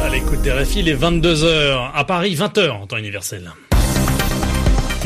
À l'écoute des RFI, les 22h. À Paris, 20h en temps universel.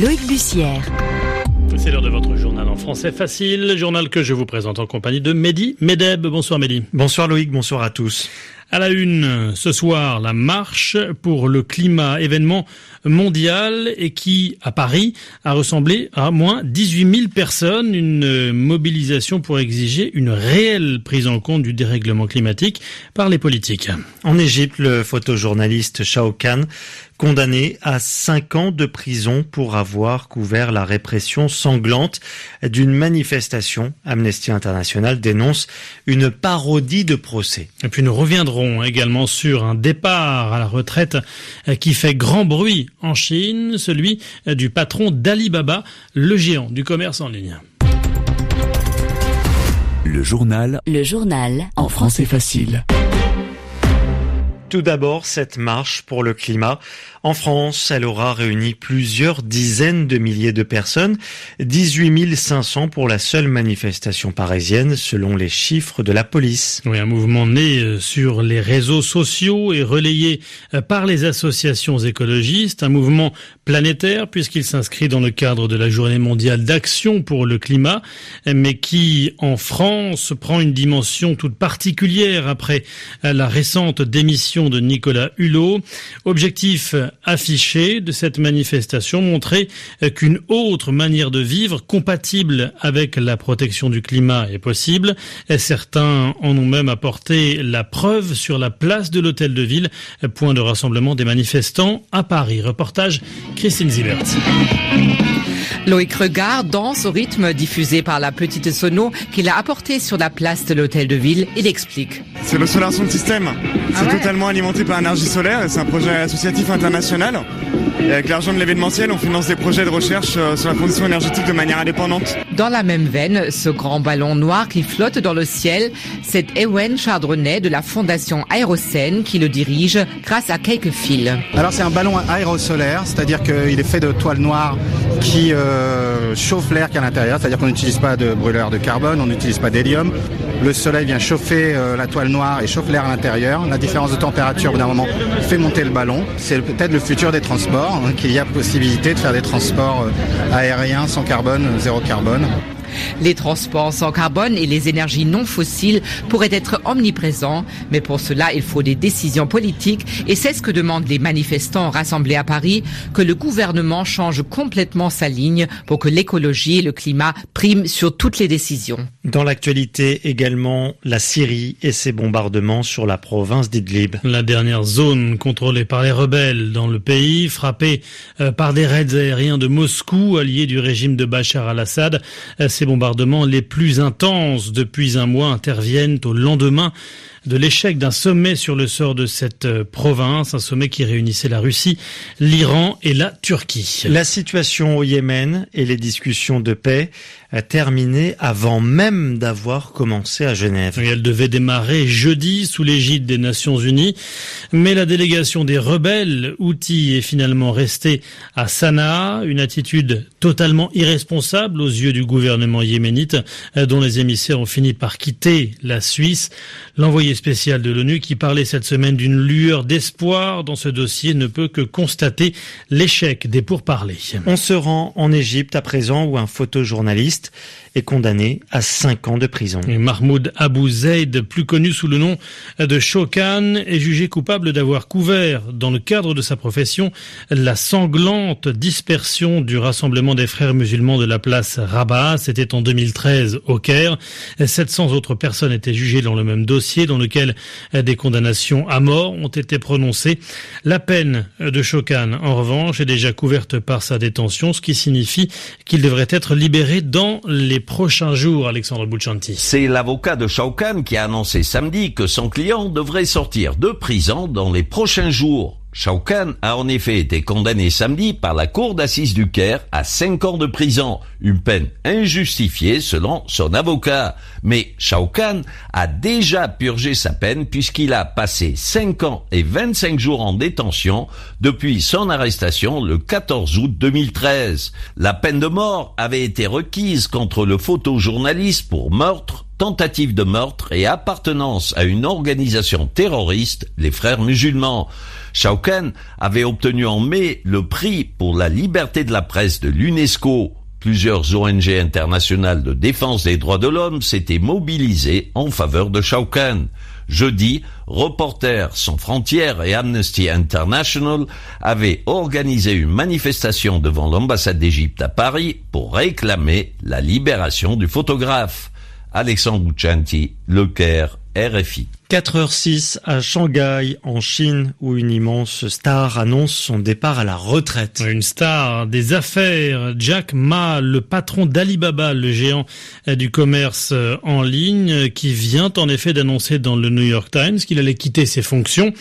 Loïc Bussière. C'est l'heure de votre journal en français facile, journal que je vous présente en compagnie de Mehdi Medeb. Bonsoir Mehdi. Bonsoir Loïc, bonsoir à tous. À la une, ce soir, la marche pour le climat, événement mondial et qui, à Paris, a ressemblé à moins 18 000 personnes, une mobilisation pour exiger une réelle prise en compte du dérèglement climatique par les politiques. En Égypte, le photojournaliste Shao Kahn condamné à cinq ans de prison pour avoir couvert la répression sanglante d'une manifestation. Amnesty International dénonce une parodie de procès. Et puis nous reviendrons également sur un départ à la retraite qui fait grand bruit en Chine, celui du patron d'Alibaba, le géant du commerce en ligne. Le journal. Le journal. En français facile. Tout d'abord, cette marche pour le climat. En France, elle aura réuni plusieurs dizaines de milliers de personnes, 18 500 pour la seule manifestation parisienne, selon les chiffres de la police. Oui, un mouvement né sur les réseaux sociaux et relayé par les associations écologistes, un mouvement planétaire puisqu'il s'inscrit dans le cadre de la Journée mondiale d'action pour le climat, mais qui, en France, prend une dimension toute particulière après la récente démission de Nicolas Hulot. Objectif affiché de cette manifestation, montrer qu'une autre manière de vivre compatible avec la protection du climat est possible. Certains en ont même apporté la preuve sur la place de l'hôtel de ville, point de rassemblement des manifestants à Paris. Reportage Christine Zibert. Loïc Regard danse au rythme diffusé par la petite sono qu'il a apporté sur la place de l'hôtel de ville. Il explique. C'est le Solar Sound System. C'est totalement alimenté par l'énergie solaire. C'est un projet associatif international. Et avec l'argent de l'événementiel, on finance des projets de recherche sur la transition énergétique de manière indépendante. Dans la même veine, ce grand ballon noir qui flotte dans le ciel, c'est Ewen Chardronnet de la Fondation Aérocène qui le dirige grâce à quelques fils. Alors c'est un ballon aérosolaire, c'est-à-dire qu'il est fait de toile noire qui euh, chauffe l'air qui est à l'intérieur, c'est-à-dire qu'on n'utilise pas de brûleur de carbone, on n'utilise pas d'hélium. Le soleil vient chauffer euh, la toile noire et chauffe l'air à l'intérieur. La différence de température, au bout d'un moment, fait monter le ballon. C'est peut-être le futur des transports, hein, qu'il y a possibilité de faire des transports euh, aériens sans carbone, zéro carbone. Les transports sans carbone et les énergies non fossiles pourraient être omniprésents, mais pour cela, il faut des décisions politiques et c'est ce que demandent les manifestants rassemblés à Paris, que le gouvernement change complètement sa ligne pour que l'écologie et le climat priment sur toutes les décisions. Dans l'actualité également, la Syrie et ses bombardements sur la province d'Idlib. La dernière zone contrôlée par les rebelles dans le pays, frappée par des raids aériens de Moscou, alliés du régime de Bachar al-Assad. Ces bombardements les plus intenses depuis un mois interviennent au lendemain de l'échec d'un sommet sur le sort de cette province, un sommet qui réunissait la Russie, l'Iran et la Turquie. La situation au Yémen et les discussions de paix terminé avant même d'avoir commencé à Genève. Et elle devait démarrer jeudi sous l'égide des Nations Unies, mais la délégation des rebelles Houthis est finalement restée à Sanaa, une attitude totalement irresponsable aux yeux du gouvernement yéménite, dont les émissaires ont fini par quitter la Suisse. L'envoyé spécial de l'ONU qui parlait cette semaine d'une lueur d'espoir dans ce dossier ne peut que constater l'échec des pourparlers. On se rend en Égypte à présent où un photojournaliste est condamné à 5 ans de prison. Mahmoud Abou Zaid, plus connu sous le nom de Shokan, est jugé coupable d'avoir couvert, dans le cadre de sa profession, la sanglante dispersion du rassemblement des frères musulmans de la place Rabat. C'était en 2013 au Caire. 700 autres personnes étaient jugées dans le même dossier dans lequel des condamnations à mort ont été prononcées. La peine de Shokan, en revanche, est déjà couverte par sa détention, ce qui signifie qu'il devrait être libéré dans les prochains jours, Alexandre Bouchanti. C'est l'avocat de Shaukan qui a annoncé samedi que son client devrait sortir de prison dans les prochains jours. Shao Kahn a en effet été condamné samedi par la cour d'assises du Caire à 5 ans de prison, une peine injustifiée selon son avocat. Mais Shao Kahn a déjà purgé sa peine puisqu'il a passé 5 ans et 25 jours en détention depuis son arrestation le 14 août 2013. La peine de mort avait été requise contre le photojournaliste pour meurtre tentative de meurtre et appartenance à une organisation terroriste, les frères musulmans. Shao Kahn avait obtenu en mai le prix pour la liberté de la presse de l'UNESCO. Plusieurs ONG internationales de défense des droits de l'homme s'étaient mobilisées en faveur de Shao Kahn. Jeudi, Reporters sans frontières et Amnesty International avaient organisé une manifestation devant l'ambassade d'Égypte à Paris pour réclamer la libération du photographe. Alexandre Bouchanti, Le Caire, RFI. 4h06 à Shanghai, en Chine, où une immense star annonce son départ à la retraite. Une star des affaires, Jack Ma, le patron d'Alibaba, le géant du commerce en ligne, qui vient en effet d'annoncer dans le New York Times qu'il allait quitter ses fonctions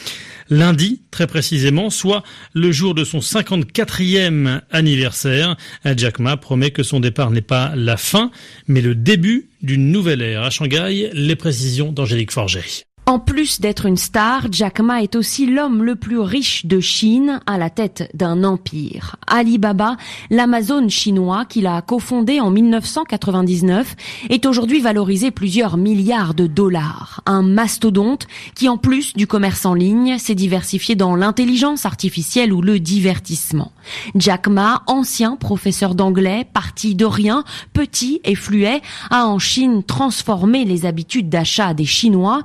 lundi très précisément, soit le jour de son 54e anniversaire. Jack Ma promet que son départ n'est pas la fin, mais le début d'une nouvelle ère. À Shanghai, les précisions d'Angélique Forget. En plus d'être une star, Jack Ma est aussi l'homme le plus riche de Chine à la tête d'un empire. Alibaba, l'Amazon chinois qu'il a cofondé en 1999, est aujourd'hui valorisé plusieurs milliards de dollars. Un mastodonte qui, en plus du commerce en ligne, s'est diversifié dans l'intelligence artificielle ou le divertissement. Jack Ma, ancien professeur d'anglais, parti de rien, petit et fluet, a en Chine transformé les habitudes d'achat des Chinois,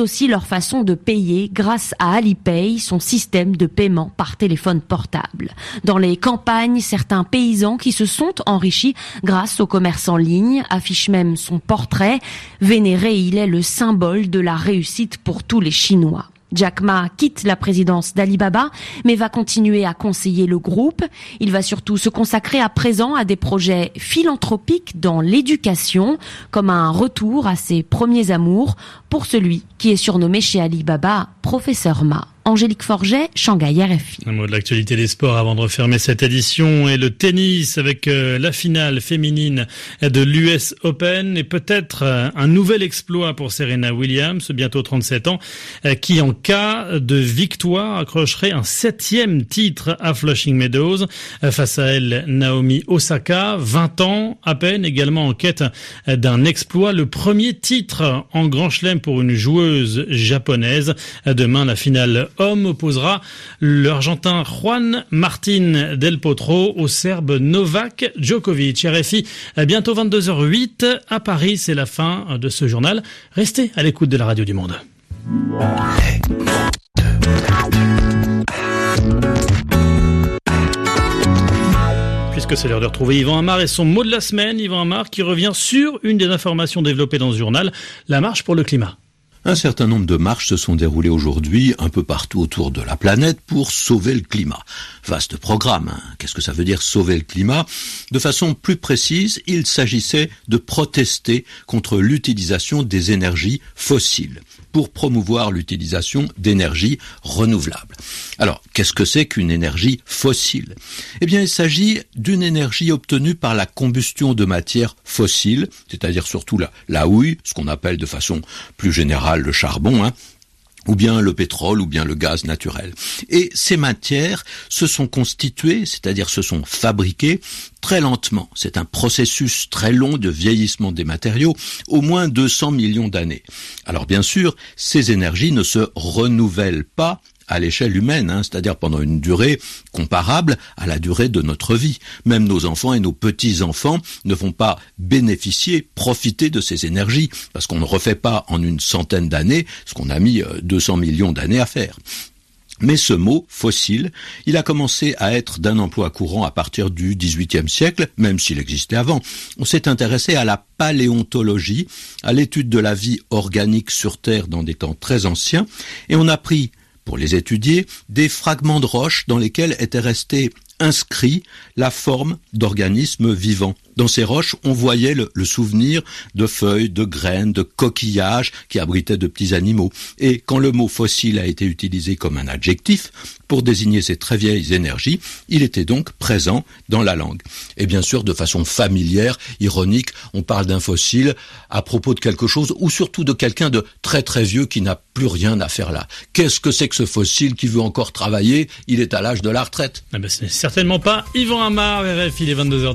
aussi leur façon de payer grâce à Alipay, son système de paiement par téléphone portable. Dans les campagnes, certains paysans qui se sont enrichis grâce au commerce en ligne affichent même son portrait. Vénéré, il est le symbole de la réussite pour tous les Chinois. Jack Ma quitte la présidence d'Alibaba, mais va continuer à conseiller le groupe. Il va surtout se consacrer à présent à des projets philanthropiques dans l'éducation, comme un retour à ses premiers amours pour celui qui est surnommé chez Alibaba Professeur Ma. Angélique Forget, Shanghai RFI. Un mot de l'actualité des sports avant de refermer cette édition et le tennis avec euh, la finale féminine de l'US Open et peut-être euh, un nouvel exploit pour Serena Williams, bientôt 37 ans, euh, qui en cas de victoire accrocherait un septième titre à Flushing Meadows. Face à elle, Naomi Osaka, 20 ans à peine, également en quête d'un exploit, le premier titre en Grand Chelem pour une joueuse japonaise. Demain, la finale homme opposera l'Argentin Juan Martin Del Potro au Serbe Novak Djokovic. RFI, bientôt 22h08 à Paris, c'est la fin de ce journal. Restez à l'écoute de la radio du monde. puisque c'est l'heure de retrouver Yvan Amar et son mot de la semaine, Yvan Amar qui revient sur une des informations développées dans ce journal, la marche pour le climat. Un certain nombre de marches se sont déroulées aujourd'hui un peu partout autour de la planète pour sauver le climat. Vaste programme. Hein. Qu'est-ce que ça veut dire sauver le climat? De façon plus précise, il s'agissait de protester contre l'utilisation des énergies fossiles pour promouvoir l'utilisation d'énergies renouvelables. Alors, qu'est-ce que c'est qu'une énergie fossile? Eh bien, il s'agit d'une énergie obtenue par la combustion de matières fossiles, c'est-à-dire surtout la, la houille, ce qu'on appelle de façon plus générale le charbon, hein, ou bien le pétrole, ou bien le gaz naturel. Et ces matières se sont constituées, c'est-à-dire se sont fabriquées très lentement. C'est un processus très long de vieillissement des matériaux, au moins 200 millions d'années. Alors bien sûr, ces énergies ne se renouvellent pas à l'échelle humaine, hein, c'est-à-dire pendant une durée comparable à la durée de notre vie. Même nos enfants et nos petits-enfants ne vont pas bénéficier, profiter de ces énergies, parce qu'on ne refait pas en une centaine d'années ce qu'on a mis 200 euh, millions d'années à faire. Mais ce mot, fossile, il a commencé à être d'un emploi courant à partir du XVIIIe siècle, même s'il existait avant. On s'est intéressé à la paléontologie, à l'étude de la vie organique sur Terre dans des temps très anciens, et on a pris pour les étudier, des fragments de roches dans lesquels étaient restés inscrit la forme d'organismes vivants. Dans ces roches, on voyait le, souvenir de feuilles, de graines, de coquillages qui abritaient de petits animaux. Et quand le mot fossile a été utilisé comme un adjectif pour désigner ces très vieilles énergies, il était donc présent dans la langue. Et bien sûr, de façon familière, ironique, on parle d'un fossile à propos de quelque chose ou surtout de quelqu'un de très très vieux qui n'a plus rien à faire là. Qu'est-ce que c'est que ce fossile qui veut encore travailler? Il est à l'âge de la retraite. Ah ben, ce n'est certainement pas Yvan Amar, RF, il est 22h.